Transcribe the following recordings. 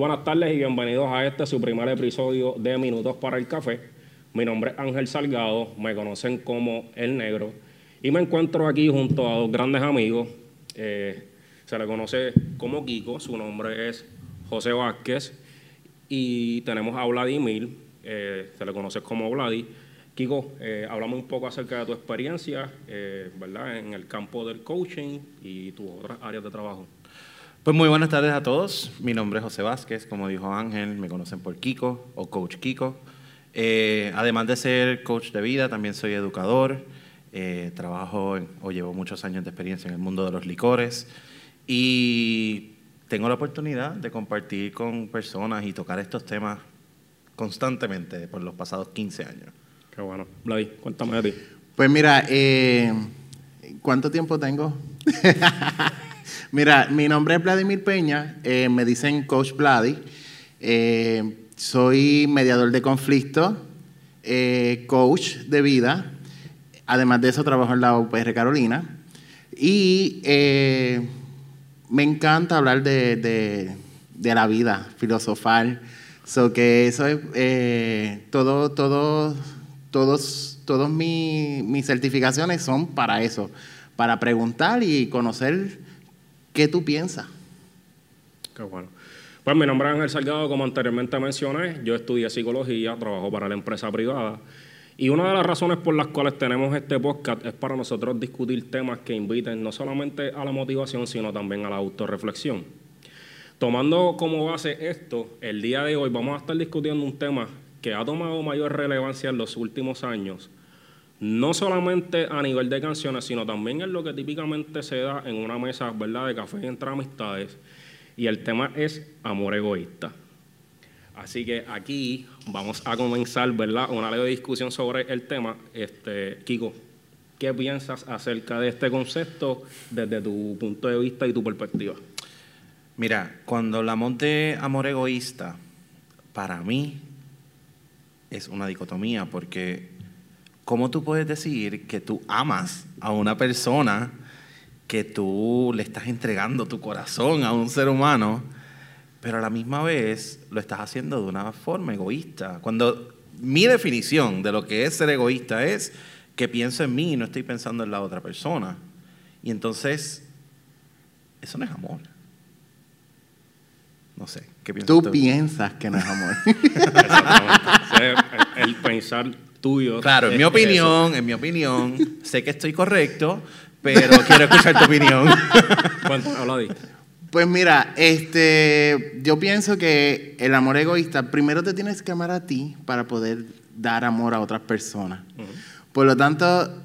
Buenas tardes y bienvenidos a este su primer episodio de Minutos para el Café. Mi nombre es Ángel Salgado, me conocen como El Negro y me encuentro aquí junto a dos grandes amigos. Eh, se le conoce como Kiko, su nombre es José Vázquez y tenemos a Vladimir, eh, se le conoce como Vladi. Kiko, eh, hablamos un poco acerca de tu experiencia eh, ¿verdad? en el campo del coaching y tus otras áreas de trabajo. Pues muy buenas tardes a todos. Mi nombre es José Vázquez, como dijo Ángel, me conocen por Kiko o Coach Kiko. Eh, además de ser coach de vida, también soy educador. Eh, trabajo en- o llevo muchos años de experiencia en el mundo de los licores y tengo la oportunidad de compartir con personas y tocar estos temas constantemente por los pasados 15 años. Qué bueno. Vladi, cuéntame de ti. Pues mira, eh, ¿cuánto tiempo tengo? mira, mi nombre es Vladimir Peña, eh, me dicen Coach Vladi. Eh, soy mediador de conflictos, eh, coach de vida. Además de eso, trabajo en la UPR Carolina. Y eh, me encanta hablar de, de- de la vida, filosofar. So que eso es eh, todo, todo, todos, todos mi- mis certificaciones son para eso, para preguntar y conocer qué tú piensas. Qué bueno. Pues mi nombre es Ángel Salgado, como anteriormente mencioné, yo estudié psicología, trabajo para la empresa privada. Y una de las razones por las cuales tenemos este podcast es para nosotros discutir temas que inviten no solamente a la motivación, sino también a la autorreflexión. Tomando como base esto, el día de hoy vamos a estar discutiendo un tema que ha tomado mayor relevancia en los últimos años, no solamente a nivel de canciones, sino también en lo que típicamente se da en una mesa ¿verdad? de café entre amistades, y el tema es amor egoísta. Así que aquí vamos a comenzar ¿verdad? una leve discusión sobre el tema. Este, Kiko, ¿qué piensas acerca de este concepto desde tu punto de vista y tu perspectiva? Mira, cuando hablamos de amor egoísta, para mí es una dicotomía, porque ¿cómo tú puedes decir que tú amas a una persona, que tú le estás entregando tu corazón a un ser humano, pero a la misma vez lo estás haciendo de una forma egoísta? Cuando mi definición de lo que es ser egoísta es que pienso en mí y no estoy pensando en la otra persona. Y entonces, eso no es amor. No sé, ¿qué piensas Tú tú? piensas que no es amor. El, el pensar tuyo. Claro, en mi eso. opinión, en mi opinión, sé que estoy correcto, pero quiero escuchar tu opinión. Cuéntame, habla de- Pues mira, este, yo pienso que el amor egoísta, primero te tienes que amar a ti para poder dar amor a otras personas. Por lo tanto,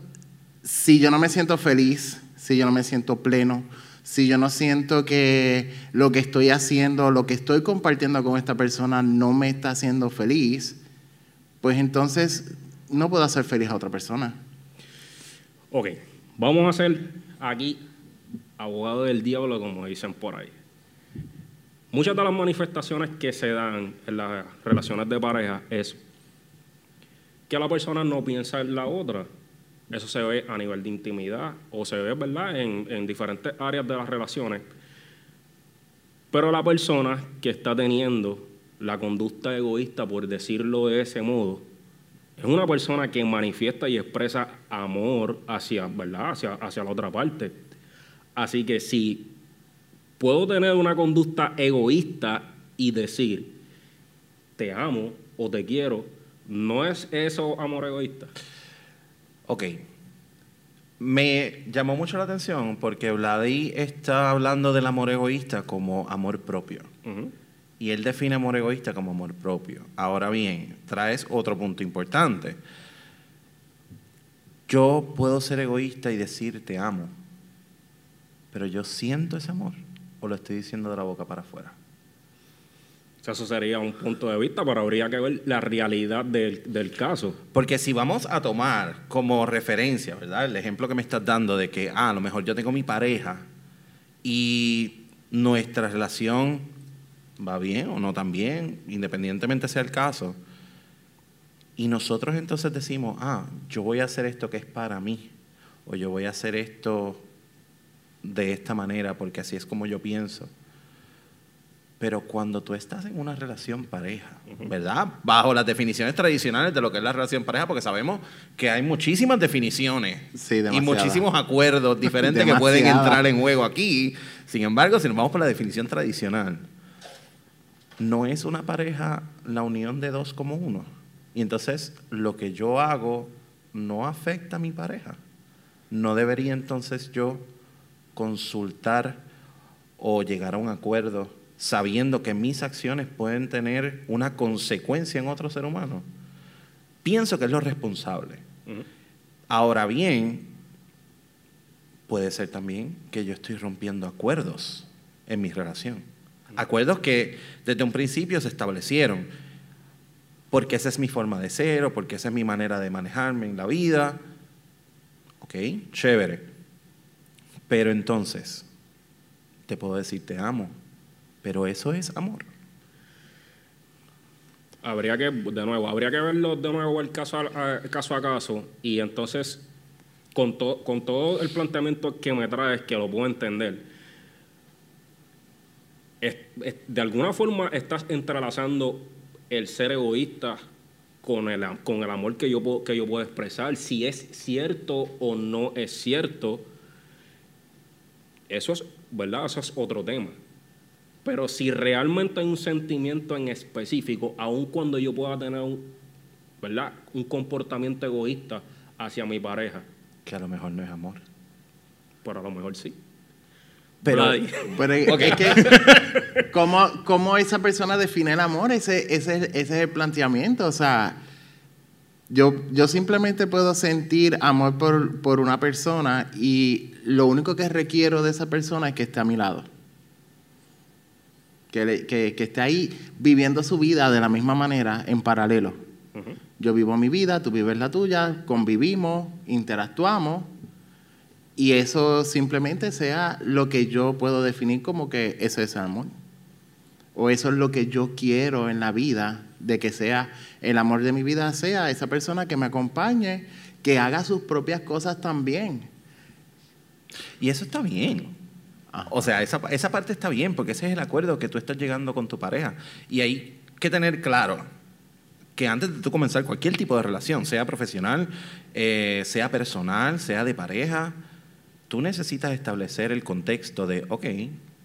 si yo no me siento feliz, si yo no me siento pleno, si yo no siento que lo que estoy haciendo, lo que estoy compartiendo con esta persona no me está haciendo feliz, pues entonces no puedo hacer feliz a otra persona. Ok, vamos a ser aquí abogado del diablo, como dicen por ahí. Muchas de las manifestaciones que se dan en las relaciones de pareja es que la persona no piensa en la otra. Eso se ve a nivel de intimidad o se ve, ¿verdad?, en, en diferentes áreas de las relaciones. Pero la persona que está teniendo la conducta egoísta, por decirlo de ese modo, es una persona que manifiesta y expresa amor hacia, ¿verdad? hacia, hacia la otra parte. Así que si puedo tener una conducta egoísta y decir, te amo o te quiero, ¿no es eso amor egoísta? Ok. Me llamó mucho la atención porque Vladi está hablando del amor egoísta como amor propio. Y él define amor egoísta como amor propio. Ahora bien, traes otro punto importante. Yo puedo ser egoísta y decir te amo, pero yo siento ese amor o lo estoy diciendo de la boca para afuera. Eso sería un punto de vista, pero habría que ver la realidad del, del caso. Porque si vamos a tomar como referencia, ¿verdad? El ejemplo que me estás dando de que, ah, a lo mejor yo tengo mi pareja y nuestra relación va bien o no tan bien, independientemente sea el caso. Y nosotros entonces decimos, ah, yo voy a hacer esto que es para mí, o yo voy a hacer esto de esta manera porque así es como yo pienso. Pero cuando tú estás en una relación pareja, ¿verdad? Bajo las definiciones tradicionales de lo que es la relación pareja, porque sabemos que hay muchísimas definiciones Sí, y muchísimos acuerdos diferentes que pueden entrar en juego aquí. Sin embargo, si nos vamos por la definición tradicional, no es una pareja la unión de dos como uno. Y entonces lo que yo hago no afecta a mi pareja. No debería entonces yo consultar o llegar a un acuerdo sabiendo que mis acciones pueden tener una consecuencia en otro ser humano. Pienso que es lo responsable. Ahora bien, puede ser también que yo estoy rompiendo acuerdos en mi relación. Acuerdos que desde un principio se establecieron, porque esa es mi forma de ser o porque esa es mi manera de manejarme en la vida. Ok, chévere. Pero entonces, te puedo decir te amo, pero eso es amor. Habría que, de nuevo, habría que verlo de nuevo el caso a, caso y entonces con, to- con todo el planteamiento que me traes, que lo puedo entender, es- es- de alguna forma estás entrelazando el ser egoísta con el, am- con el amor que yo, puedo, que yo puedo expresar, si es cierto o no es cierto, eso es, ¿verdad? Eso es otro tema. Pero si realmente hay un sentimiento en específico, aun cuando yo pueda tener un, ¿verdad? un comportamiento egoísta hacia mi pareja, Que a lo mejor no es amor. pero a lo mejor sí. Pero. Pero es, que, ¿cómo, cómo esa persona define el amor? Ese, ese, ese es el planteamiento. O sea, yo, yo simplemente puedo sentir amor por, por una persona y lo único que requiero de esa persona es que esté a mi lado. Que, que, que esté ahí viviendo su vida de la misma manera, en paralelo. Yo vivo mi vida, tú vives la tuya, convivimos, interactuamos y eso simplemente sea lo que yo puedo definir como que eso es amor. O eso es lo que yo quiero en la vida, de que sea el amor de mi vida, sea esa persona que me acompañe, que haga sus propias cosas también. Y eso está bien. Ah. O sea, esa, esa parte está bien, porque ese es el acuerdo que tú estás llegando con tu pareja. Y hay que tener claro que antes de tú comenzar cualquier tipo de relación, sea profesional, eh, sea personal, sea de pareja, tú necesitas establecer el contexto de, ok,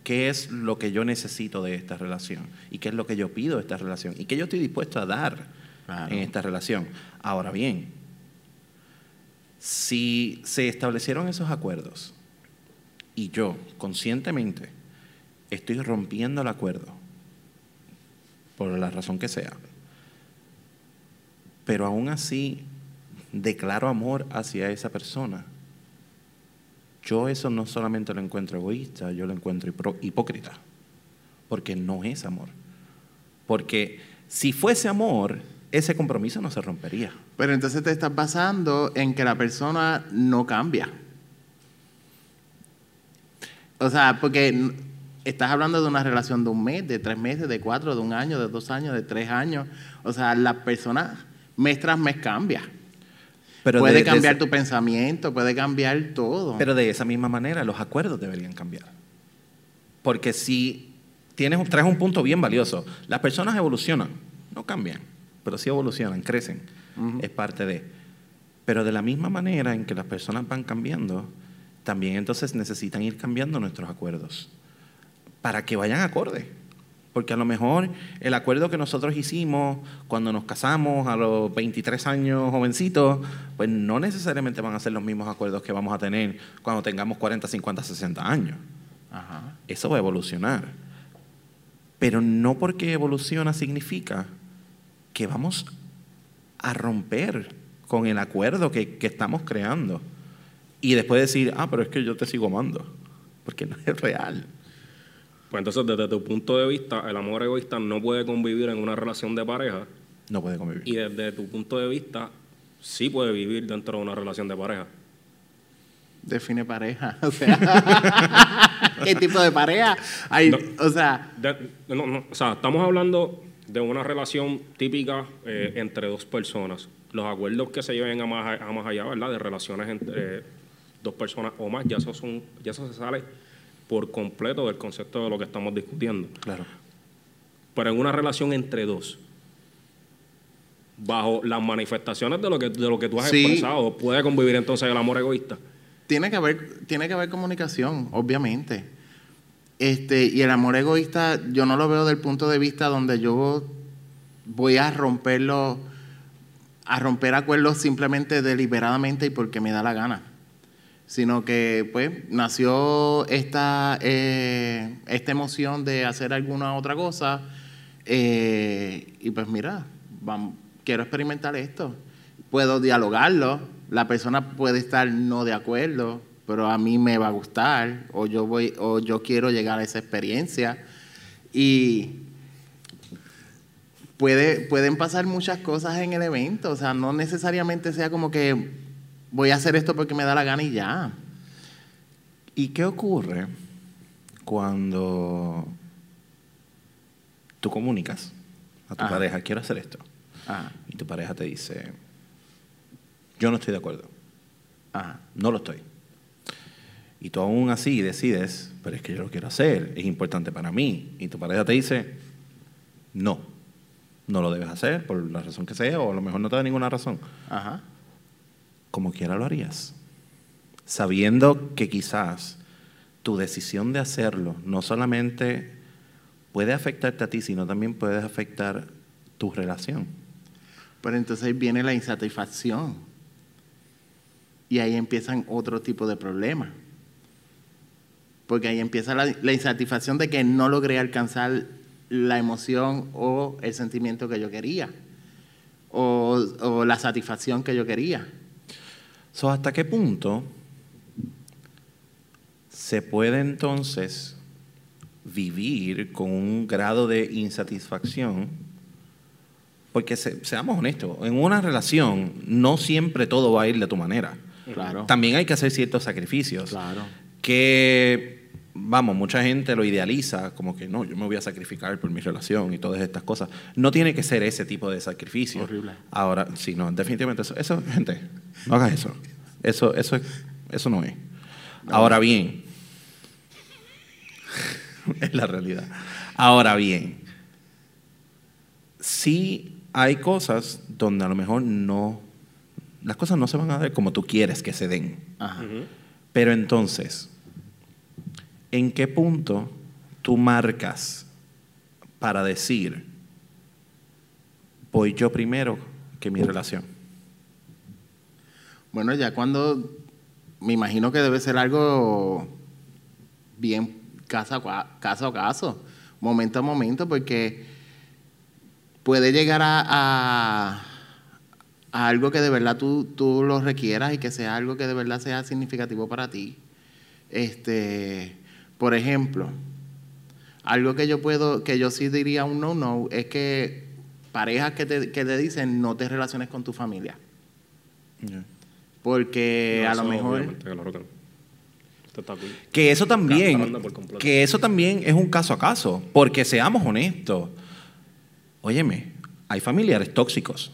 ¿qué es lo que yo necesito de esta relación? ¿Y qué es lo que yo pido de esta relación? ¿Y qué yo estoy dispuesto a dar Claro. en esta relación? Ahora bien, si se establecieron esos acuerdos y yo conscientemente estoy rompiendo el acuerdo, por la razón que sea, pero aún así declaro amor hacia esa persona, yo eso no solamente lo encuentro egoísta, yo lo encuentro hipócrita, porque no es amor. Porque si fuese amor, ese compromiso no se rompería. Pero entonces te estás basando en que la persona no cambia. O sea, porque estás hablando de una relación de un mes, de tres meses, de cuatro, de un año, de dos años, de tres años. O sea, la persona mes tras mes cambia. Pero puede de- de cambiar ese- tu pensamiento, puede cambiar todo. Pero de esa misma manera, los acuerdos deberían cambiar. Porque si tienes, traes un punto bien valioso, las personas evolucionan, no cambian, pero sí evolucionan, crecen, es parte de. Pero de la misma manera en que las personas van cambiando, también entonces necesitan ir cambiando nuestros acuerdos para que vayan acorde. Porque a lo mejor el acuerdo que nosotros hicimos cuando nos casamos a los 23 años jovencitos, pues no necesariamente van a ser los mismos acuerdos que vamos a tener cuando tengamos 40, 50, 60 años. Ajá. Eso va a evolucionar. Pero no porque evoluciona significa que vamos a romper con el acuerdo que, que estamos creando. Y después decir, ah, pero es que yo te sigo amando. Porque no es real. Pues entonces, desde tu punto de vista, el amor egoísta no puede convivir en una relación de pareja No puede convivir. y desde tu punto de vista, sí puede vivir dentro de una relación de pareja. Define pareja. O sea, ¿qué tipo de pareja? Hay, No. O sea, De- no, no, o sea, estamos hablando de una relación típica eh, entre dos personas. Los acuerdos que se lleven a más, a más allá, ¿verdad? De relaciones entre eh, dos personas o más, ya eso, son, ya eso se sale por completo del concepto de lo que estamos discutiendo. Claro. pero en una relación entre dos, bajo las manifestaciones de lo que, de lo que tú has Sí. expresado, puede convivir entonces el amor egoísta. Tiene que haber, tiene que haber comunicación, obviamente. Este, y el amor egoísta, yo no lo veo del punto de vista donde yo voy a romperlo, a romper acuerdos simplemente deliberadamente y porque me da la gana. Sino que, pues, nació esta, eh, esta emoción de hacer alguna otra cosa. eh, y pues, mira, quiero experimentar esto. Puedo dialogarlo. La persona puede estar no de acuerdo, pero a mí me va a gustar. O yo, voy, o yo quiero llegar a esa experiencia. Y puede, pueden pasar muchas cosas en el evento. O sea, no necesariamente sea como que voy a hacer esto porque me da la gana y ya. ¿Y qué ocurre cuando tú comunicas a tu Ajá. pareja, quiero hacer esto? Y tu pareja te dice, yo no estoy de acuerdo, ah, no lo estoy. Y tú aún así decides, pero es que yo lo quiero hacer, es importante para mí. Y tu pareja te dice, no, no lo debes hacer por la razón que sea, o a lo mejor no te da ninguna razón. ajá. Como quiera lo harías. Sabiendo que quizás tu decisión de hacerlo no solamente puede afectarte a ti, sino también puede afectar tu relación. Pero entonces viene la insatisfacción. Y ahí empiezan otro tipo de problemas. Porque ahí empieza la, insatisfacción de que no logré alcanzar la emoción o el sentimiento que yo quería. O la satisfacción que yo quería. So, ¿Hasta qué punto se puede entonces vivir con un grado de insatisfacción? Porque se- seamos honestos, en una relación no siempre todo va a ir de tu manera. Claro. También hay que hacer ciertos sacrificios. Claro. que, vamos, mucha gente lo idealiza como que no, yo me voy a sacrificar por mi relación y todas estas cosas. No tiene que ser ese tipo de sacrificio. Horrible. Ahora, sí, no, definitivamente eso, eso gente, no hagas eso. Eso, eso, es- eso no es. Ahora bien, es la realidad. Ahora bien, sí hay cosas donde a lo mejor no, las cosas no se van a dar como tú quieres que se den. Ajá. Pero entonces, ¿en qué punto tú marcas para decir, voy yo primero que mi relación? Bueno, ya cuando me imagino que debe ser algo bien caso a, caso momento a momento, porque puede llegar a algo que de verdad tú, tú lo requieras y que sea algo que de verdad sea significativo para ti. Este, por ejemplo, algo que yo puedo, que yo sí diría un no no, es que parejas que te, que te dicen no te relaciones con tu familia. Porque No, a lo mejor. que no. Esto está cool. Que eso también, que eso también es un caso a caso, porque seamos honestos. Óyeme, hay familiares tóxicos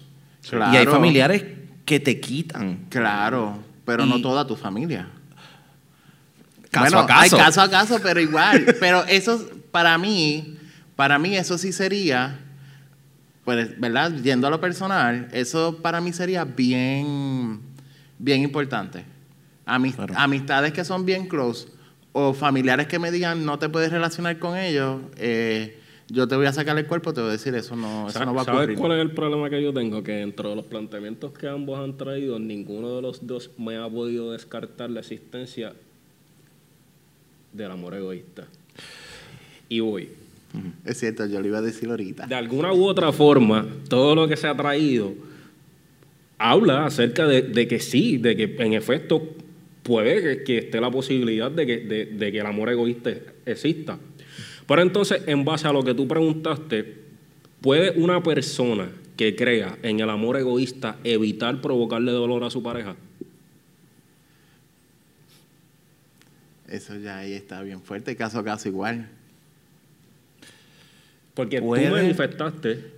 Claro. y hay familiares que te quitan. Claro, pero no toda tu familia. Caso Bueno, a caso. Hay caso a caso, pero igual. pero eso, para mí, para mí eso sí sería, pues, ¿verdad? Yendo a lo personal, eso para mí sería bien, bien importante. Claro. Amistades que son bien close o familiares que me digan no te puedes relacionar con ellos, eh, yo te voy a sacar el cuerpo, te voy a decir eso no, eso no va a ¿Sabes ocurrir. cuál es el problema que yo tengo? Que dentro de los planteamientos que ambos han traído, ninguno de los dos me ha podido descartar la existencia del amor egoísta. Y voy. Es cierto, yo lo iba a decir ahorita. De alguna u otra forma, todo lo que se ha traído habla acerca de, de que sí, de que en efecto puede que, que esté la posibilidad de que, de- de que el amor egoísta exista. Pero entonces, en base a lo que tú preguntaste, ¿puede una persona que crea en el amor egoísta evitar provocarle dolor a su pareja? Eso ya ahí está bien fuerte, caso a caso igual. Porque Puede. tú manifestaste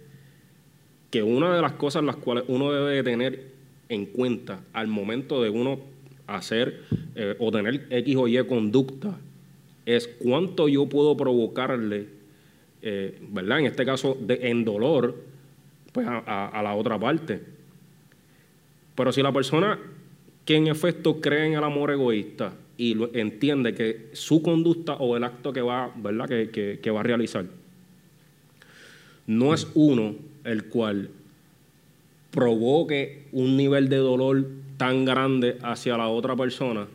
que una de las cosas las cuales uno debe de tener en cuenta al momento de uno hacer eh, o tener X o Y conducta es cuánto yo puedo provocarle eh, ¿verdad? En este caso, de, en dolor, pues a, a- la otra parte. Pero si la persona que en efecto cree en el amor egoísta y lo- entiende que su conducta o el acto que va, ¿verdad? Que- que va a realizar no es uno el cual provoque un nivel de dolor tan grande hacia la otra persona,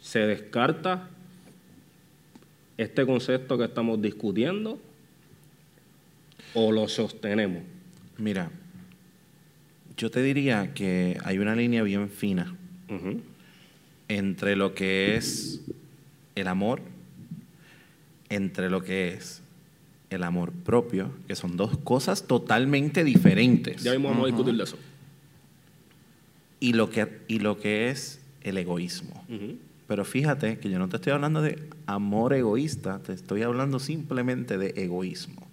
se descarta este concepto que estamos discutiendo o lo sostenemos. Mira, yo te diría que hay una línea bien fina entre lo que es el amor, entre lo que es el amor propio, que son dos cosas totalmente diferentes, Ya mismo vamos a discutir de eso. y lo que, y lo que es el egoísmo. Pero fíjate que yo no te estoy hablando de amor egoísta, te estoy hablando simplemente de egoísmo.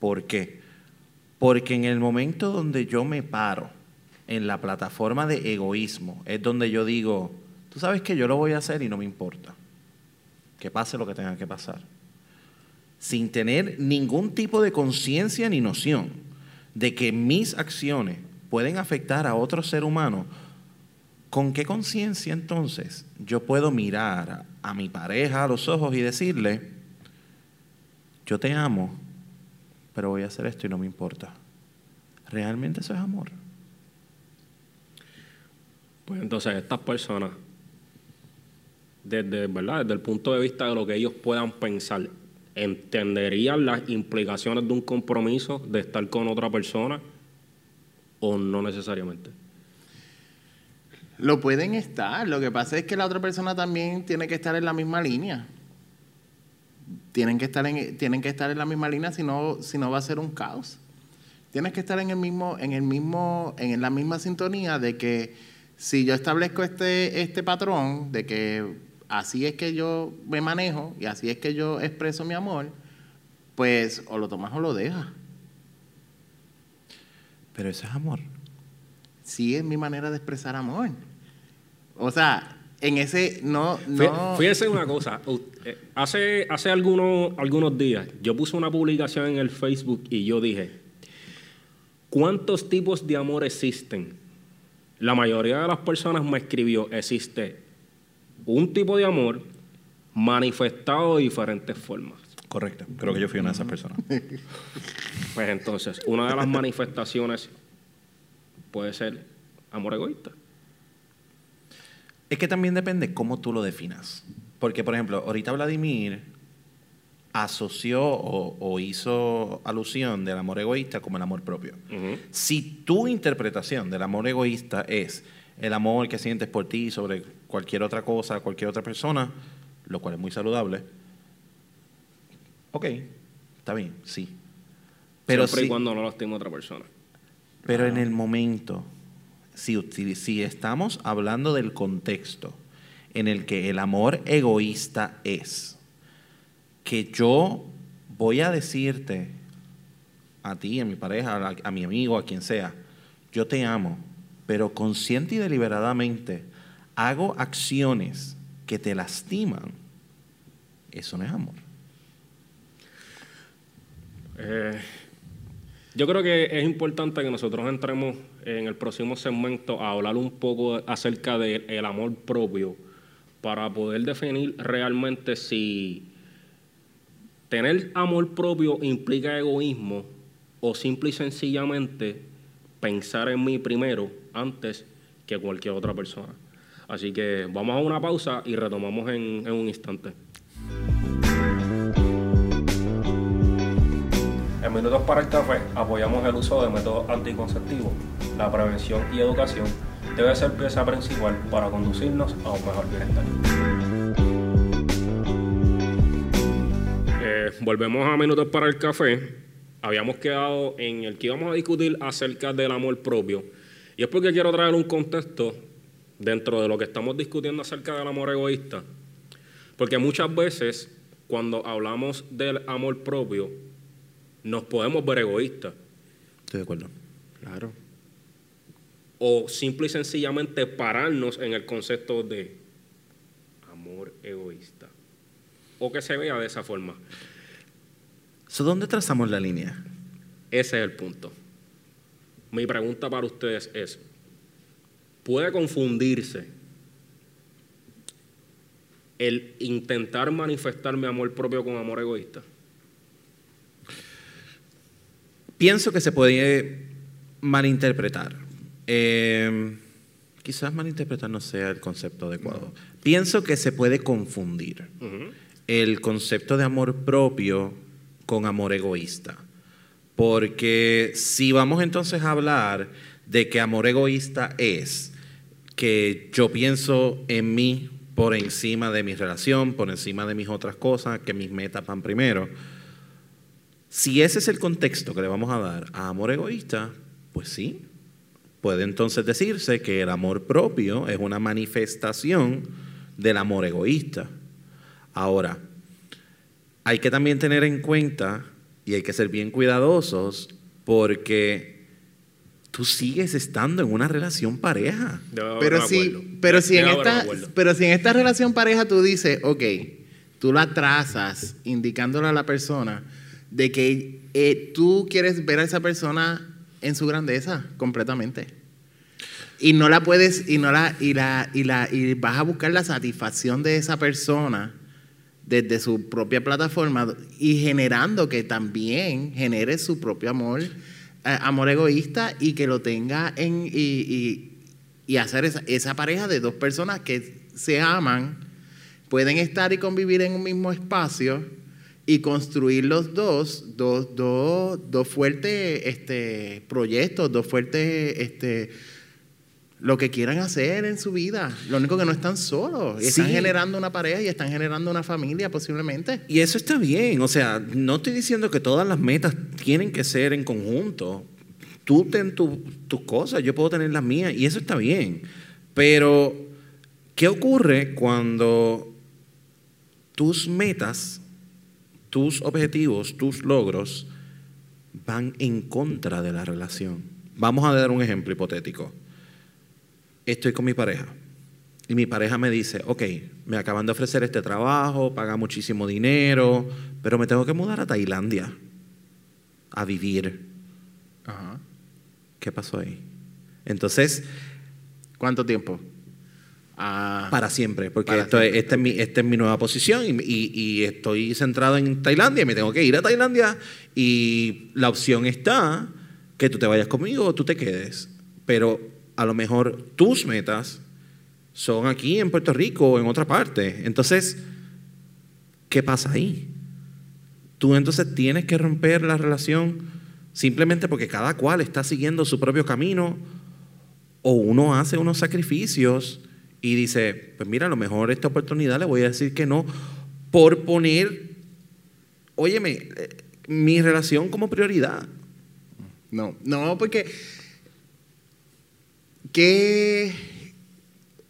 ¿Por qué? Porque en el momento donde yo me paro en la plataforma de egoísmo, es donde yo digo, tú sabes que yo lo voy a hacer y no me importa. Que pase lo que tenga que pasar. Sin tener ningún tipo de conciencia ni noción de que mis acciones pueden afectar a otro ser humano, ¿con qué conciencia entonces yo puedo mirar a, mi pareja a los ojos y decirle, yo te amo, pero voy a hacer esto y no me importa. ¿Realmente eso es amor? Pues entonces estas personas, desde, ¿verdad? desde el punto de vista de lo que ellos puedan pensar, ¿entenderían las implicaciones de un compromiso de estar con otra persona o no necesariamente? Lo pueden estar. Lo que pasa es que la otra persona también tiene que estar en la misma línea. Tienen que estar en, tienen que estar en la misma línea, si no, si no va a ser un caos. Tienes que estar en el mismo, en el mismo, en la misma sintonía de que si yo establezco este, este patrón de que así es que yo me manejo y así es que yo expreso mi amor, pues o lo tomas o lo dejas. Pero eso es amor. Sí es mi manera de expresar amor. O sea, en ese no, no. Fíjense una cosa, eh, hace, hace algunos, algunos días yo puse una publicación en el Facebook y yo dije, ¿cuántos tipos de amor existen? La mayoría de las personas me escribió, existe un tipo de amor manifestado de diferentes formas. Correcto. Creo que yo fui una de esas personas. Pues entonces, una de las manifestaciones puede ser amor egoísta. Es que también depende cómo tú lo definas. Porque, por ejemplo, ahorita Vladimir asoció o, o hizo alusión del amor egoísta como el amor propio. Si tu interpretación del amor egoísta es el amor que sientes por ti sobre cualquier otra cosa, cualquier otra persona, lo cual es muy saludable, ok, está bien, sí. Pero, Siempre si, y cuando no lastima a otra persona. pero en el momento, si, si estamos hablando del contexto en el que el amor egoísta es que yo voy a decirte a ti, a mi pareja, a mi amigo, a quien sea, yo te amo, pero consciente y deliberadamente hago acciones que te lastiman, eso no es amor. Eh, yo creo que es importante que nosotros entremos en el próximo segmento a hablar un poco acerca del amor propio para poder definir realmente si tener amor propio implica egoísmo o simple y sencillamente pensar en mí primero antes que cualquier otra persona. Así que vamos a una pausa y retomamos en, en un instante. En Minutos para el Café apoyamos el uso de métodos anticonceptivos. La prevención y educación debe ser pieza principal para conducirnos a un mejor bienestar. Eh, volvemos a Minutos para el Café. Habíamos quedado en el que íbamos a discutir acerca del amor propio. Y es porque quiero traer un contexto dentro de lo que estamos discutiendo acerca del amor egoísta. Porque muchas veces cuando hablamos del amor propio, nos podemos ver egoístas. Estoy de acuerdo. Claro. O simple y sencillamente pararnos en el concepto de amor egoísta. o que se vea de esa forma. So, ¿Dónde trazamos la línea? Ese es el punto. Mi pregunta para ustedes es, ¿puede confundirse el intentar manifestar mi amor propio con amor egoísta? Pienso que se puede malinterpretar. Eh, quizás malinterpretar no sea el concepto adecuado. Pienso que se puede confundir el concepto de amor propio con amor egoísta. Porque si vamos entonces a hablar de que amor egoísta es que yo pienso en mí por encima de mi relación, por encima de mis otras cosas, que mis metas van primero. Si ese es el contexto que le vamos a dar a amor egoísta, pues sí, puede entonces decirse que el amor propio es una manifestación del amor egoísta. Ahora, hay que también tener en cuenta y hay que ser bien cuidadosos porque tú sigues estando en una relación pareja. Pero si, pero, si en esta, pero si en esta relación pareja tú dices, ok, tú la trazas indicándole a la persona de que eh, tú quieres ver a esa persona en su grandeza completamente. Y no la puedes, y no la, y la, y la, y vas a buscar la satisfacción de esa persona desde su propia plataforma y generando que también genere su propio amor, amor egoísta y que lo tenga en y, y- y hacer esa, esa pareja de dos personas que se aman, pueden estar y convivir en un mismo espacio y construir los dos, dos, dos, dos fuertes este, proyectos, dos fuertes este, lo que quieran hacer en su vida. Lo único que no están solos. Están Sí. generando una pareja y están generando una familia posiblemente. Y eso está bien, o sea, no estoy diciendo que todas las metas tienen que ser en conjunto. Tú ten tu- tus cosas, yo puedo tener las mías, y eso está bien. Pero, ¿qué ocurre cuando tus metas, tus objetivos, tus logros van en contra de la relación? Vamos a dar un ejemplo hipotético. Estoy con mi pareja. Y mi pareja me dice, ok, me acaban de ofrecer este trabajo, paga muchísimo dinero, pero me tengo que mudar a Tailandia a vivir. Ajá. ¿Qué pasó ahí? Entonces, ¿Cuánto tiempo? Ah, para siempre, porque Para esto es- esta, es mi, esta es mi nueva posición y, y- y estoy centrado en Tailandia, me tengo que ir a Tailandia y la opción está que tú te vayas conmigo o tú te quedes. Pero a lo mejor tus metas son aquí en Puerto Rico o en otra parte. Entonces, ¿qué pasa ahí? Tú entonces tienes que romper la relación simplemente porque cada cual está siguiendo su propio camino o uno hace unos sacrificios y dice, pues mira, a lo mejor esta oportunidad le voy a decir que no por poner, óyeme, eh, mi relación como prioridad. No, no, porque que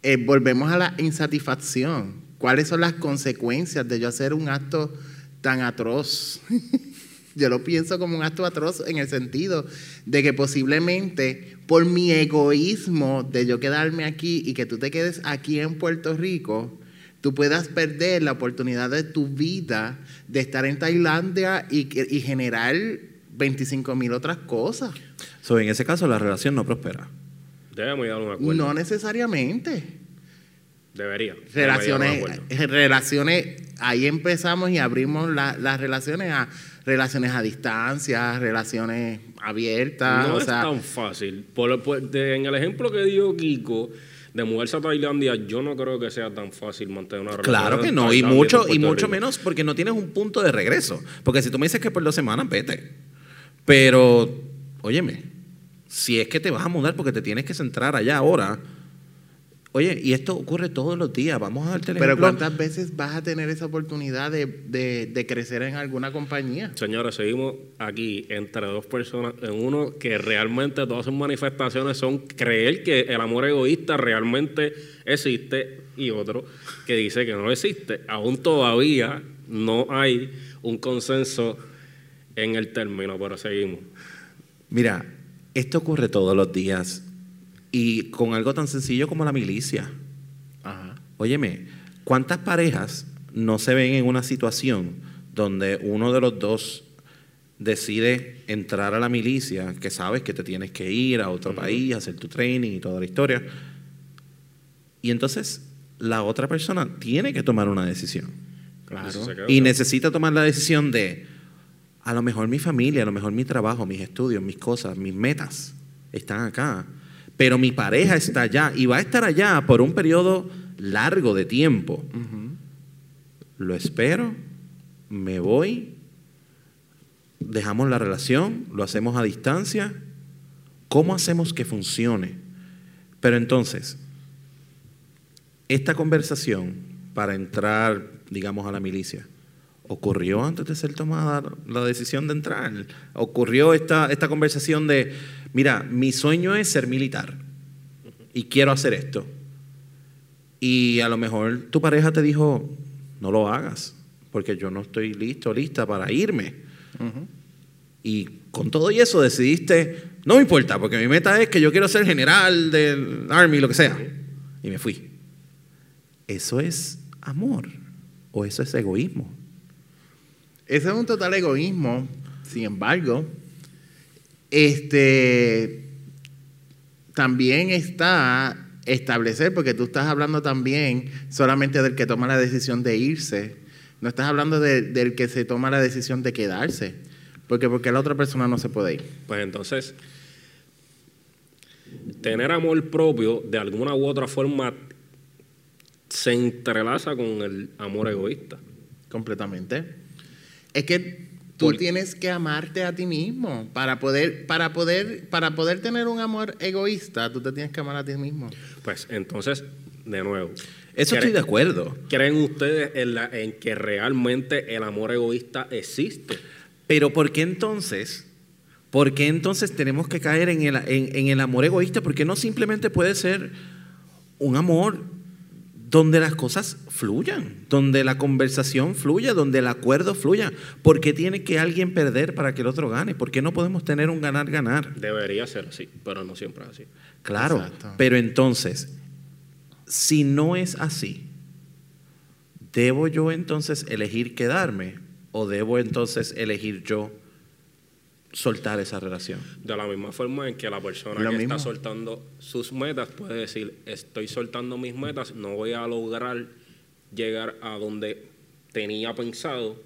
eh, volvemos a la insatisfacción. ¿Cuáles son las consecuencias de yo hacer un acto tan atroz? yo lo pienso como un acto atroz en el sentido de que posiblemente por mi egoísmo de yo quedarme aquí y que tú te quedes aquí en Puerto Rico, tú puedas perder la oportunidad de tu vida de estar en Tailandia y, y generar 25 mil otras cosas. So, en ese caso la relación no prospera. Debemos llegar a un acuerdo. No necesariamente. Debería. Relaciones, eh, relaciones, ahí empezamos y abrimos la- las relaciones a relaciones a distancia, relaciones abiertas. No o es sea, tan fácil. Por- por- de- en el ejemplo que dio Kiko de mudarse a Tailandia, yo no creo que sea tan fácil mantener una relación. Claro que no, y mucho, y mucho Rico. menos porque no tienes un punto de regreso. Porque si tú me dices que por dos semanas, vete. Pero, óyeme, si es que te vas a mudar porque te tienes que centrar allá ahora, oye, y esto ocurre todos los días, vamos a darte el pero ejemplo. ¿cuántas veces vas a tener esa oportunidad de, de- de crecer en alguna compañía? Señores, seguimos aquí entre dos personas, en uno que realmente todas sus manifestaciones son creer que el amor egoísta realmente existe y otro que dice que no existe. Aún todavía no hay un consenso en el término, pero seguimos. Mira, esto ocurre todos los días y con algo tan sencillo como la milicia. Ajá. Óyeme, ¿cuántas parejas no se ven en una situación donde uno de los dos decide entrar a la milicia, que sabes que te tienes que ir a otro país, hacer tu training y toda la historia, y entonces la otra persona tiene que tomar una decisión. Claro. Y necesita tomar la decisión de, a lo mejor mi familia, a lo mejor mi trabajo, mis estudios, mis cosas, mis metas están acá, pero mi pareja está allá y va a estar allá por un periodo largo de tiempo. Lo espero, me voy, dejamos la relación, lo hacemos a distancia. ¿Cómo hacemos que funcione? Pero entonces, esta conversación para entrar, digamos, a la milicia, ocurrió antes de ser tomada la decisión de entrar. Ocurrió esta, esta conversación de, mira, mi sueño es ser militar y quiero hacer esto. Y a lo mejor tu pareja te dijo, no lo hagas, porque yo no estoy listo, lista para irme. Y con todo y eso decidiste, no me importa, porque mi meta es que yo quiero ser general del Army, lo que sea. Y me fui. ¿Eso es amor o eso es egoísmo? Ese es un total egoísmo. Sin embargo, este también está establecer, porque tú estás hablando también solamente del que toma la decisión de irse, no estás hablando de- del que se toma la decisión de quedarse, porque porque la otra persona no se puede ir. Pues entonces, tener amor propio de alguna u otra forma se entrelaza con el amor egoísta. completamente. Es que tú Por- tienes que amarte a ti mismo para poder para poder para poder tener un amor egoísta, tú te tienes que amar a ti mismo. Pues entonces, de nuevo, Eso ¿cree- estoy de acuerdo. ¿creen ustedes en, la- en que realmente el amor egoísta existe? Pero ¿por qué entonces? ¿Por qué entonces tenemos que caer en el, en- en el amor egoísta? Porque no simplemente puede ser un amor donde las cosas fluyan, donde la conversación fluya, donde el acuerdo fluya. ¿Por qué tiene que alguien perder para que el otro gane? ¿Por qué no podemos tener un ganar-ganar? Debería ser así, pero no siempre es así. Claro, Exacto. pero entonces, si no es así, ¿debo yo entonces elegir quedarme o debo entonces elegir yo soltar esa relación? De la misma forma en que la persona Lo que mismo. está soltando sus metas puede decir, estoy soltando mis metas, no voy a lograr llegar a donde tenía pensado.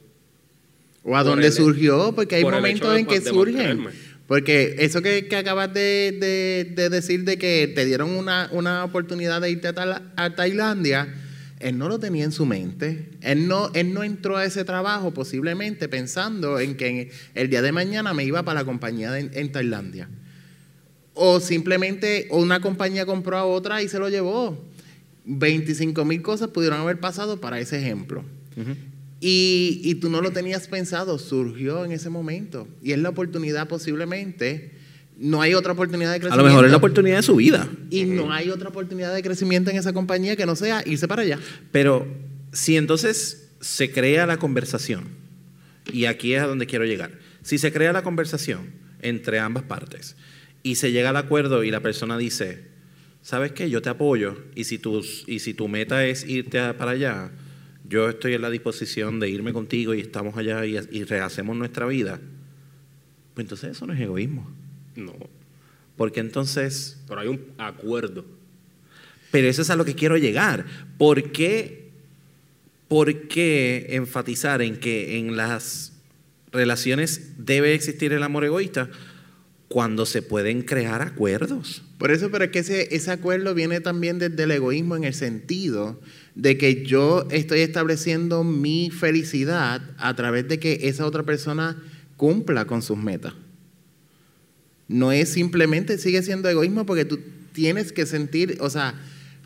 O a el- surgió, porque hay por momentos en que de surgen. Porque eso que, que acabas de, de- de decir de que te dieron una, una oportunidad de irte a Tailandia, él no lo tenía en su mente. Él no, él no entró a ese trabajo posiblemente pensando en que el día de mañana me iba para la compañía de- en Tailandia. O simplemente una compañía compró a otra y se lo llevó. 25 mil cosas pudieron haber pasado para ese ejemplo. Y, y tú no lo tenías pensado, surgió en ese momento. Y es la oportunidad posiblemente. No hay otra oportunidad de A crecimiento. lo mejor es la oportunidad de su vida. Y no hay otra oportunidad de crecimiento en esa compañía que no sea irse para allá. Pero si entonces se crea la conversación, y aquí es a donde quiero llegar, si se crea la conversación entre ambas partes y se llega al acuerdo y la persona dice, ¿sabes qué? Yo te apoyo y si, tus, y si tu meta es irte a- para allá, yo estoy en la disposición de irme contigo y estamos allá y, y rehacemos nuestra vida, pues entonces eso no es egoísmo. No, Porque entonces pero hay un acuerdo. Pero eso es a lo que quiero llegar. ¿Por qué, por qué enfatizar en que en las relaciones debe existir el amor egoísta cuando se pueden crear acuerdos? Por eso, pero es que ese, ese acuerdo viene también desde el egoísmo en el sentido de que yo estoy estableciendo mi felicidad a través de que esa otra persona cumpla con sus metas. No es simplemente, sigue siendo egoísmo porque tú tienes que sentir, o sea,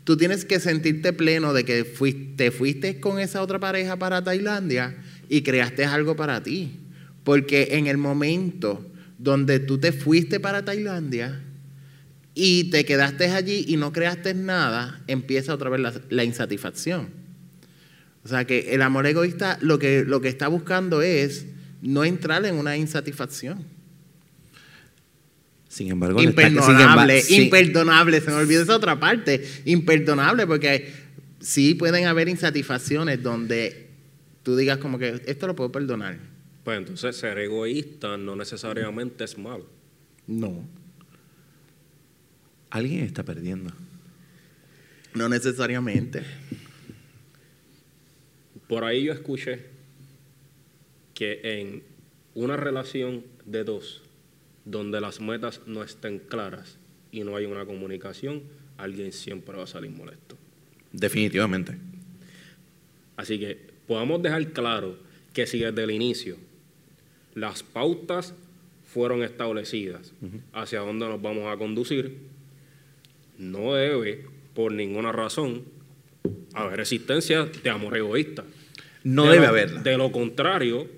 tú tienes que sentirte pleno de que fuiste, te fuiste con esa otra pareja para Tailandia y creaste algo para ti. Porque en el momento donde tú te fuiste para Tailandia y te quedaste allí y no creaste nada, empieza otra vez la, la insatisfacción. O sea que el amor egoísta lo que, lo que está buscando es no entrar en una insatisfacción. Sin embargo, le está- sin Imperdonable, sí, imperdonable, se me olvidó esa otra parte. Imperdonable porque sí pueden haber insatisfacciones donde tú digas como que esto lo puedo perdonar. Pues entonces ser egoísta no necesariamente es malo. No, Alguien está perdiendo. no necesariamente. Por ahí yo escuché que en una relación de dos, donde las metas no estén claras y no hay una comunicación, alguien siempre va a salir molesto. Definitivamente. Así que podamos dejar claro que si desde el inicio las pautas fueron establecidas hacia dónde nos vamos a conducir, no debe, por ninguna razón, haber existencia de amor egoísta. No De debe lo- haberla. De lo contrario,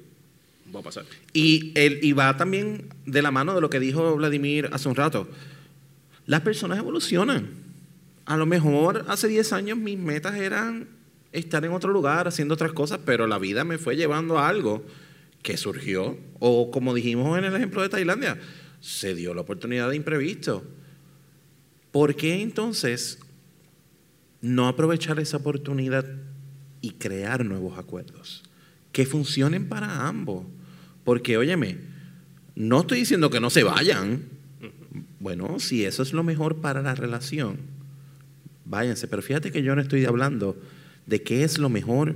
Y, el, y va también de la mano de lo que dijo Vladimir hace un rato. Las personas evolucionan. A lo mejor hace 10 años mis metas eran estar en otro lugar haciendo otras cosas, pero la vida me fue llevando a algo que surgió. O como dijimos en el ejemplo de Tailandia, se dio la oportunidad de imprevisto. ¿Por qué entonces no aprovechar esa oportunidad y crear nuevos acuerdos que funcionen para ambos? Porque, óyeme, no estoy diciendo que no se vayan. Bueno, si eso es lo mejor para la relación, váyanse. Pero fíjate que yo no estoy hablando de qué es lo mejor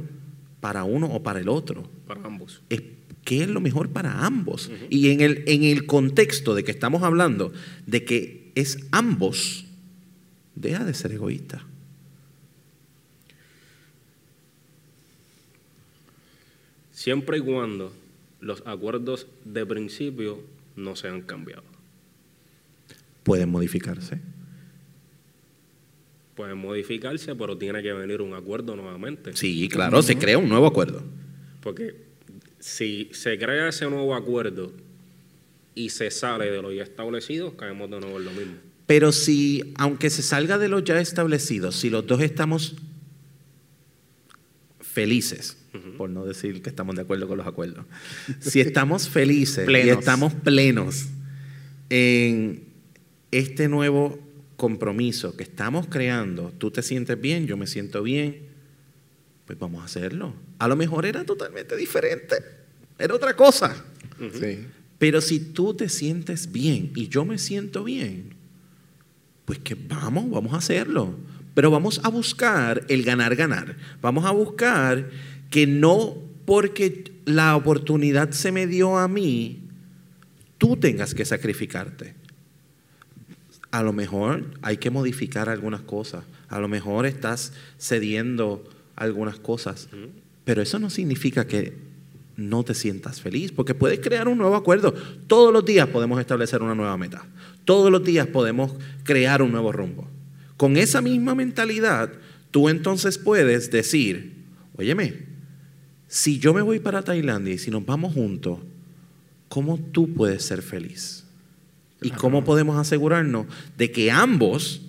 para uno o para el otro. Para ambos. Es qué es lo mejor para ambos. Y en el, en el contexto de que estamos hablando de que es ambos, deja de ser egoísta. Siempre y cuando los acuerdos de principio no sean cambiados. Pueden modificarse. Pueden modificarse, pero tiene que venir un acuerdo nuevamente. Sí, claro, se crea un nuevo acuerdo. Porque si se crea ese nuevo acuerdo y se sale de lo ya establecido, caemos de nuevo en lo mismo. Pero si, aunque se salga de lo ya establecido, si los dos estamos felices, por no decir que estamos de acuerdo con los acuerdos, si estamos felices y estamos plenos en este nuevo compromiso que estamos creando, tú te sientes bien, yo me siento bien, pues vamos a hacerlo. A lo mejor era totalmente diferente, era otra cosa. Sí. Pero si tú te sientes bien y yo me siento bien, pues que vamos, vamos a hacerlo. Pero vamos a buscar el ganar, ganar. Vamos a buscar que no porque la oportunidad se me dio a mí, tú tengas que sacrificarte. A lo mejor hay que modificar algunas cosas. A lo mejor estás cediendo algunas cosas. Pero eso no significa que no te sientas feliz, porque puedes crear un nuevo acuerdo. Todos los días podemos establecer una nueva meta. Todos los días podemos crear un nuevo rumbo. Con esa misma mentalidad, tú entonces puedes decir, óyeme, si yo me voy para Tailandia y si nos vamos juntos, ¿cómo tú puedes ser feliz? ¿Y cómo podemos asegurarnos de que ambos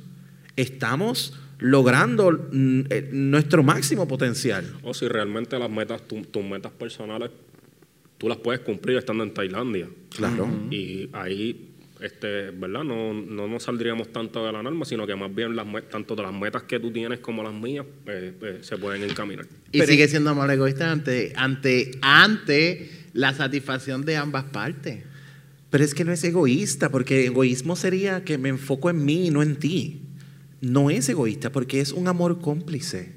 estamos logrando mm, eh, nuestro máximo potencial? O si realmente las metas, tu- tus metas personales, tú las puedes cumplir estando en Tailandia. Claro. Y ahí, este, ¿verdad? No, no nos saldríamos tanto de la norma, sino que más bien las tanto de las metas que tú tienes como las mías eh, eh, se pueden encaminar. Y Pero- sigue siendo amor egoísta ante, ante, ante la satisfacción de ambas partes. Pero es que no es egoísta, porque egoísmo sería que me enfoco en mí y no en ti. No es egoísta, porque es un amor cómplice.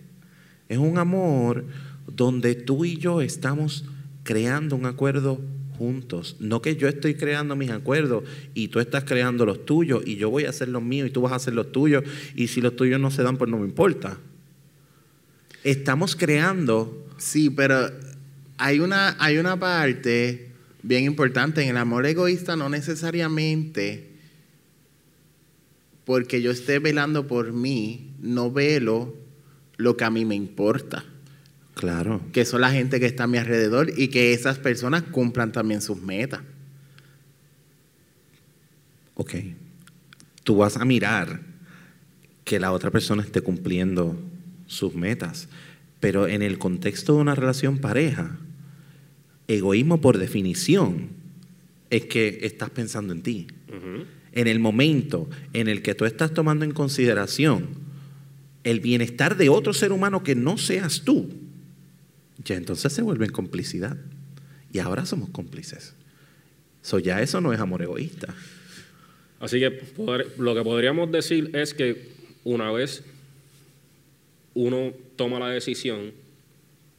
Es un amor donde tú y yo estamos creando un acuerdo juntos. No que yo estoy creando mis acuerdos y tú estás creando los tuyos y yo voy a hacer los míos y tú vas a hacer los tuyos y si los tuyos no se dan, pues no me importa. Estamos creando Sí, pero hay una, hay una parte bien importante en el amor egoísta, no necesariamente porque yo esté velando por mí, no velo lo que a mí me importa, Claro. que son la gente que está a mi alrededor y que esas personas cumplan también sus metas. Ok. Tú vas a mirar que la otra persona esté cumpliendo sus metas. Pero en el contexto de una relación pareja, egoísmo por definición es que estás pensando en ti. En el momento en el que tú estás tomando en consideración el bienestar de otro ser humano que no seas tú, ya entonces se vuelve en complicidad. Y ahora somos cómplices. So, ya eso no es amor egoísta. Así que lo que podríamos decir es que una vez uno toma la decisión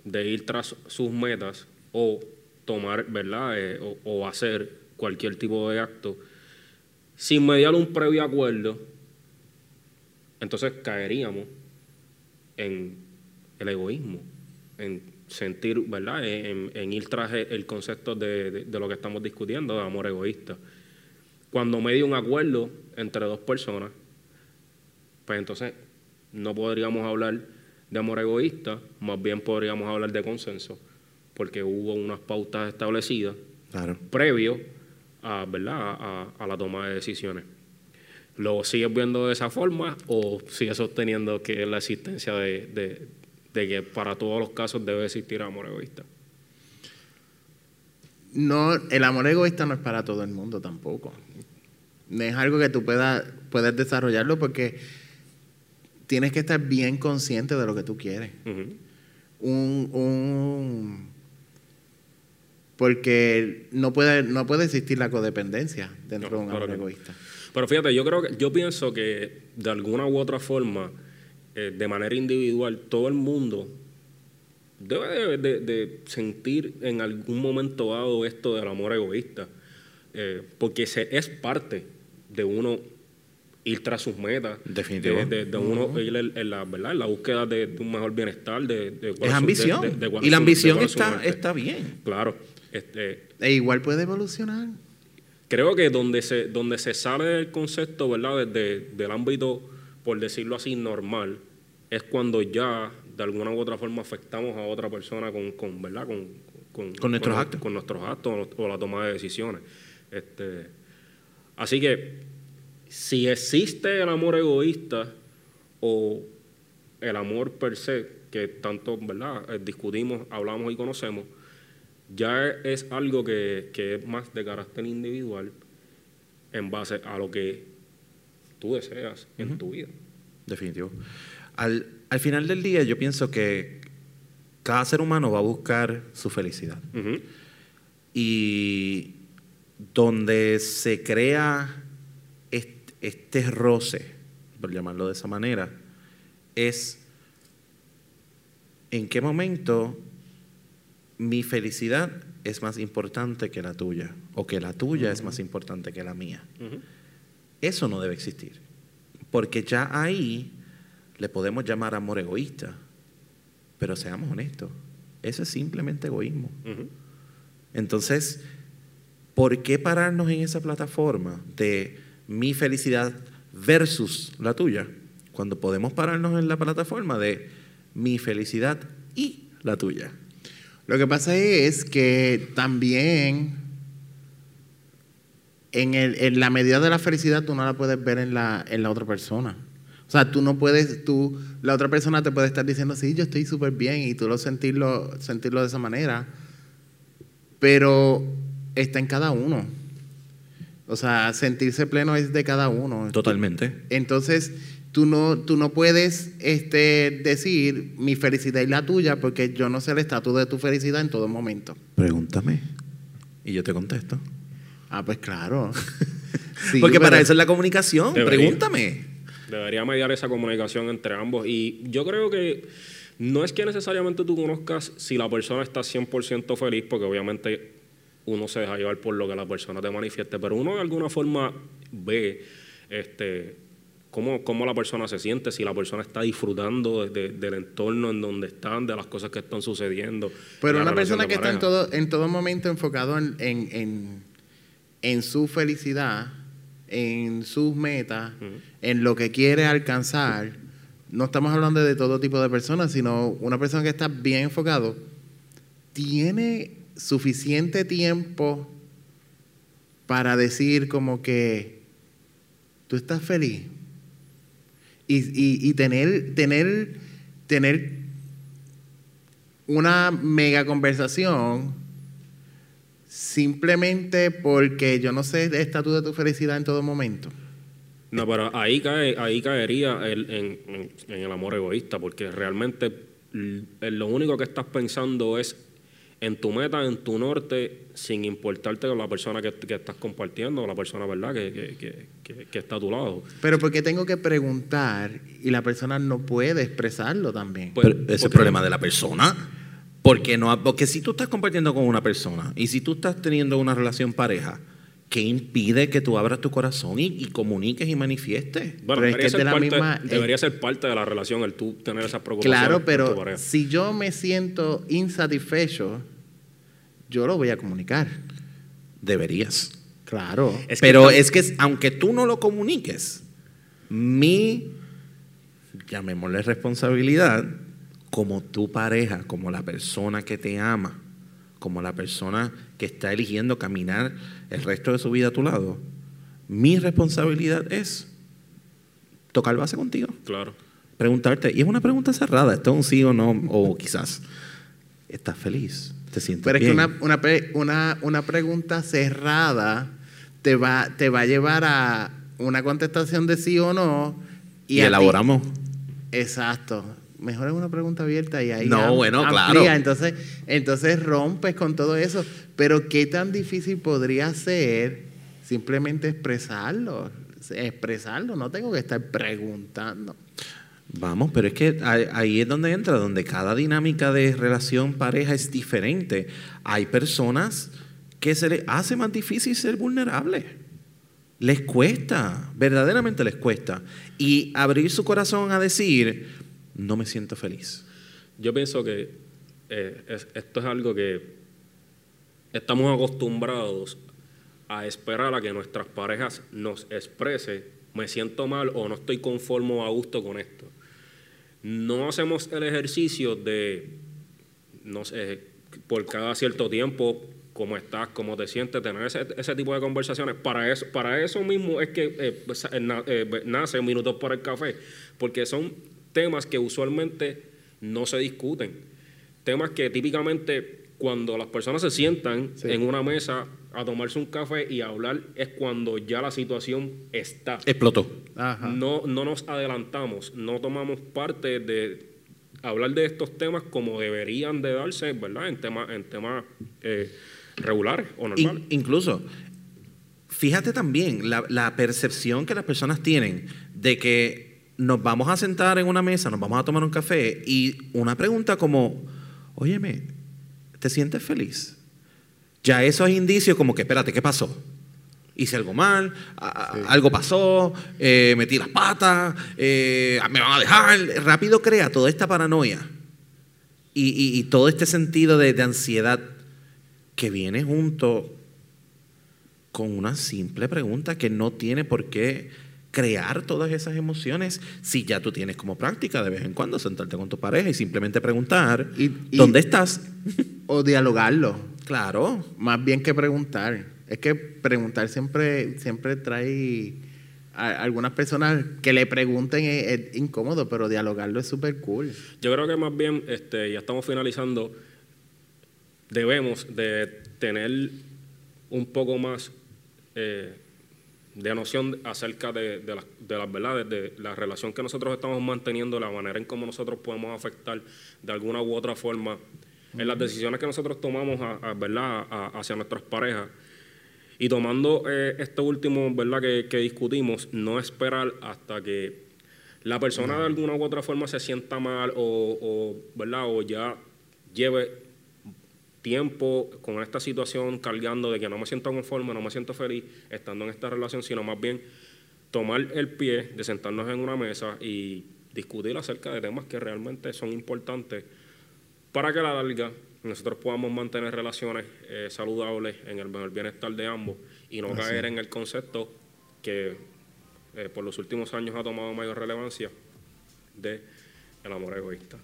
de ir tras sus metas o tomar, ¿verdad? Eh, o, hacer cualquier tipo de acto sin mediar un previo acuerdo, entonces caeríamos en el egoísmo, sentir, ¿verdad? En, en ir tras el concepto de, de- de lo que estamos discutiendo, de amor egoísta. Cuando medio un acuerdo entre dos personas, pues entonces no podríamos hablar de amor egoísta, más bien podríamos hablar de consenso, porque hubo unas pautas establecidas Claro. previo a, ¿verdad? a, a la toma de decisiones. ¿Lo sigues viendo de esa forma o sigues sosteniendo que es la existencia de, de- de que para todos los casos debe existir amor egoísta? No, el amor egoísta no es para todo el mundo tampoco. No es algo que tú puedas, puedes desarrollarlo porque tienes que estar bien consciente de lo que tú quieres. Un, un- porque no puede, no puede existir la codependencia dentro No, de un claro amor no. egoísta. Pero fíjate, yo creo que yo pienso que de alguna u otra forma, eh, de manera individual, todo el mundo debe de, de- de sentir en algún momento dado esto del amor egoísta, eh, porque se, es parte de uno ir tras sus metas, Definitivo. de, uno ir en, en la, ¿verdad? en la búsqueda de, un mejor bienestar, de, Es ambición. y la ambición está, está bien. Claro. Este, E igual puede evolucionar. Creo que donde se, donde se sale del concepto, ¿verdad? Desde, del ámbito, por decirlo así, normal, es cuando ya de alguna u otra forma afectamos a otra persona con, con ¿verdad? Con, con, Con nuestros con- actos. Con nuestros actos o la toma de decisiones. Este, así que, si existe el amor egoísta o el amor per se, que tanto, ¿verdad? Eh, discutimos, hablamos y conocemos, ya es algo que, que es más de carácter individual en base a lo que tú deseas en tu vida. Definitivo. Al, al final del día, yo pienso que cada ser humano va a buscar su felicidad. Y donde se crea est- este roce, por llamarlo de esa manera, es en qué momento mi felicidad es más importante que la tuya o que la tuya es más importante que la mía. Eso no debe existir. Porque ya ahí le podemos llamar amor egoísta. Pero seamos honestos, eso es simplemente egoísmo. Entonces, ¿por qué pararnos en esa plataforma de mi felicidad versus la tuya? Cuando podemos pararnos en la plataforma de mi felicidad y la tuya. Lo que pasa es que también en, el- en la medida de la felicidad tú no la puedes ver en la, en la otra persona. O sea, tú no puedes, tú, la otra persona te puede estar diciendo, sí, yo estoy súper bien y tú lo sentirlo, sentirlo de esa manera, pero está en cada uno. O sea, sentirse pleno es de cada uno. Totalmente. Entonces, tú no, tú no puedes este, decir mi felicidad y la tuya porque yo no sé el estatus de tu felicidad en todo momento. Pregúntame. Y yo te contesto. Ah, pues claro. Sí, Porque para eso es la comunicación. Debería. Pregúntame. Debería mediar esa comunicación entre ambos. Y yo creo que no es que necesariamente tú conozcas si la persona está 100% feliz, porque obviamente uno se deja llevar por lo que la persona te manifieste, pero uno de alguna forma ve este, cómo, cómo la persona se siente, si la persona está disfrutando de- de- del entorno en donde están, de las cosas que están sucediendo. Pero una persona que está en pareja. todo, en todo momento enfocado en, en, en- en su felicidad, en sus metas, en lo que quiere alcanzar, no estamos hablando de todo tipo de personas, sino una persona que está bien enfocado, tiene suficiente tiempo para decir como que tú estás feliz. Y, y- y tener, tener, tener una mega conversación simplemente porque yo no sé el estatus de tu felicidad en todo momento. No, pero ahí, cae, ahí caería el- en, en- en el amor egoísta, porque realmente lo único que estás pensando es en tu meta, en tu norte, sin importarte la persona que, que estás compartiendo, o la persona, ¿verdad?, que, que, que- que- que está a tu lado. Pero ¿por qué tengo que preguntar y la persona no puede expresarlo también? Pues, Pero ese es el porque- problema de la persona. Porque, no, porque si tú estás compartiendo con una persona y si tú estás teniendo una relación pareja, ¿qué impide que tú abras tu corazón y, y comuniques y manifiestes? Bueno, Pero es debería, que ser de la parte, misma- debería ser parte de la relación el tú tener esas preocupaciones. Claro, tu pero si yo me siento insatisfecho, yo lo voy a comunicar. Deberías. Claro. Es que Pero es que aunque tú no lo comuniques, mi, llamémosle responsabilidad, como tu pareja, como la persona que te ama, como la persona que está eligiendo caminar el resto de su vida a tu lado, mi responsabilidad es tocar base contigo, Claro. preguntarte, y es una pregunta cerrada, esto es un sí o no, o quizás, ¿estás feliz? ¿Te sientes Pero es que una, una, una, una pregunta cerrada te va, te va a llevar a una contestación de sí o no. y a ti- elaboramos. Exacto. Mejor es una pregunta abierta y ahí No, am- bueno, amplía. claro. Entonces, entonces rompes con todo eso. Pero qué tan difícil podría ser simplemente expresarlo. Expresarlo, no tengo que estar preguntando. Vamos, pero es que ahí es donde entra, donde cada dinámica de relación pareja es diferente. Hay personas que se les hace más difícil ser vulnerable. Les cuesta, verdaderamente les cuesta. Y abrir su corazón a decir, no me siento feliz. Yo pienso que eh, es- esto es algo que estamos acostumbrados a esperar a que nuestras parejas nos exprese, me siento mal o no estoy conforme o a gusto con esto. No hacemos el ejercicio de, no sé, por cada cierto tiempo, cómo estás, cómo te sientes, tener ese, ese tipo de conversaciones. Para eso, para eso mismo es que eh, eh, eh, nace Minutos por el Café, porque son temas que usualmente no se discuten. Temas que típicamente cuando las personas se sientan Sí. en una mesa a tomarse un café y a hablar es cuando ya la situación está. Explotó. Ajá. No, no nos adelantamos, no tomamos parte de hablar de estos temas como deberían de darse, ¿verdad? En temas en temas eh, regulares o In- normales. incluso, fíjate también la, la percepción que las personas tienen de que nos vamos a sentar en una mesa, nos vamos a tomar un café y una pregunta como, óyeme, ¿te sientes feliz? Ya eso es indicio como que, espérate, ¿qué pasó? Hice algo mal, a- algo pasó, eh, metí las patas, eh, me van a dejar. Rápido crea toda esta paranoia y, y- y todo este sentido de, de ansiedad que viene junto con una simple pregunta que no tiene por qué crear todas esas emociones si ya tú tienes como práctica de vez en cuando sentarte con tu pareja y simplemente preguntar Y- y- dónde estás. O dialogarlo. Claro, Más bien que preguntar. Es que preguntar siempre, siempre trae a algunas personas que le pregunten es, es incómodo, pero dialogarlo es súper cool. Yo creo que más bien, este, ya estamos finalizando, debemos de tener un poco más eh, de noción acerca de, de las, de las verdades, de la relación que nosotros estamos manteniendo, la manera en cómo nosotros podemos afectar de alguna u otra forma en las decisiones que nosotros tomamos a, a, ¿verdad? A- hacia nuestras parejas. Y tomando eh, esto último, ¿verdad? Que, que discutimos, no esperar hasta que la persona de alguna u otra forma se sienta mal o, o, ¿verdad? O ya lleve tiempo con esta situación cargando de que no me siento conforme, no me siento feliz estando en esta relación, sino más bien tomar el pie de sentarnos en una mesa y discutir acerca de temas que realmente son importantes para que a la larga nosotros podamos mantener relaciones eh, saludables en el mejor bienestar de ambos y no caer en el concepto que eh, por los últimos años ha tomado mayor relevancia de el amor egoísta.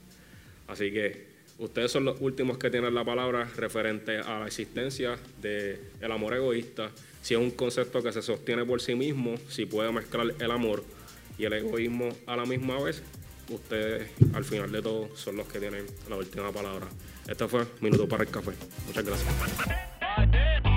Así que ustedes son los últimos que tienen la palabra referente a la existencia del el amor egoísta, si es un concepto que se sostiene por sí mismo, si puede mezclar el amor y el egoísmo a la misma vez, ustedes al final de todo son los que tienen la última palabra. Esto fue Minuto para el Café. Muchas gracias.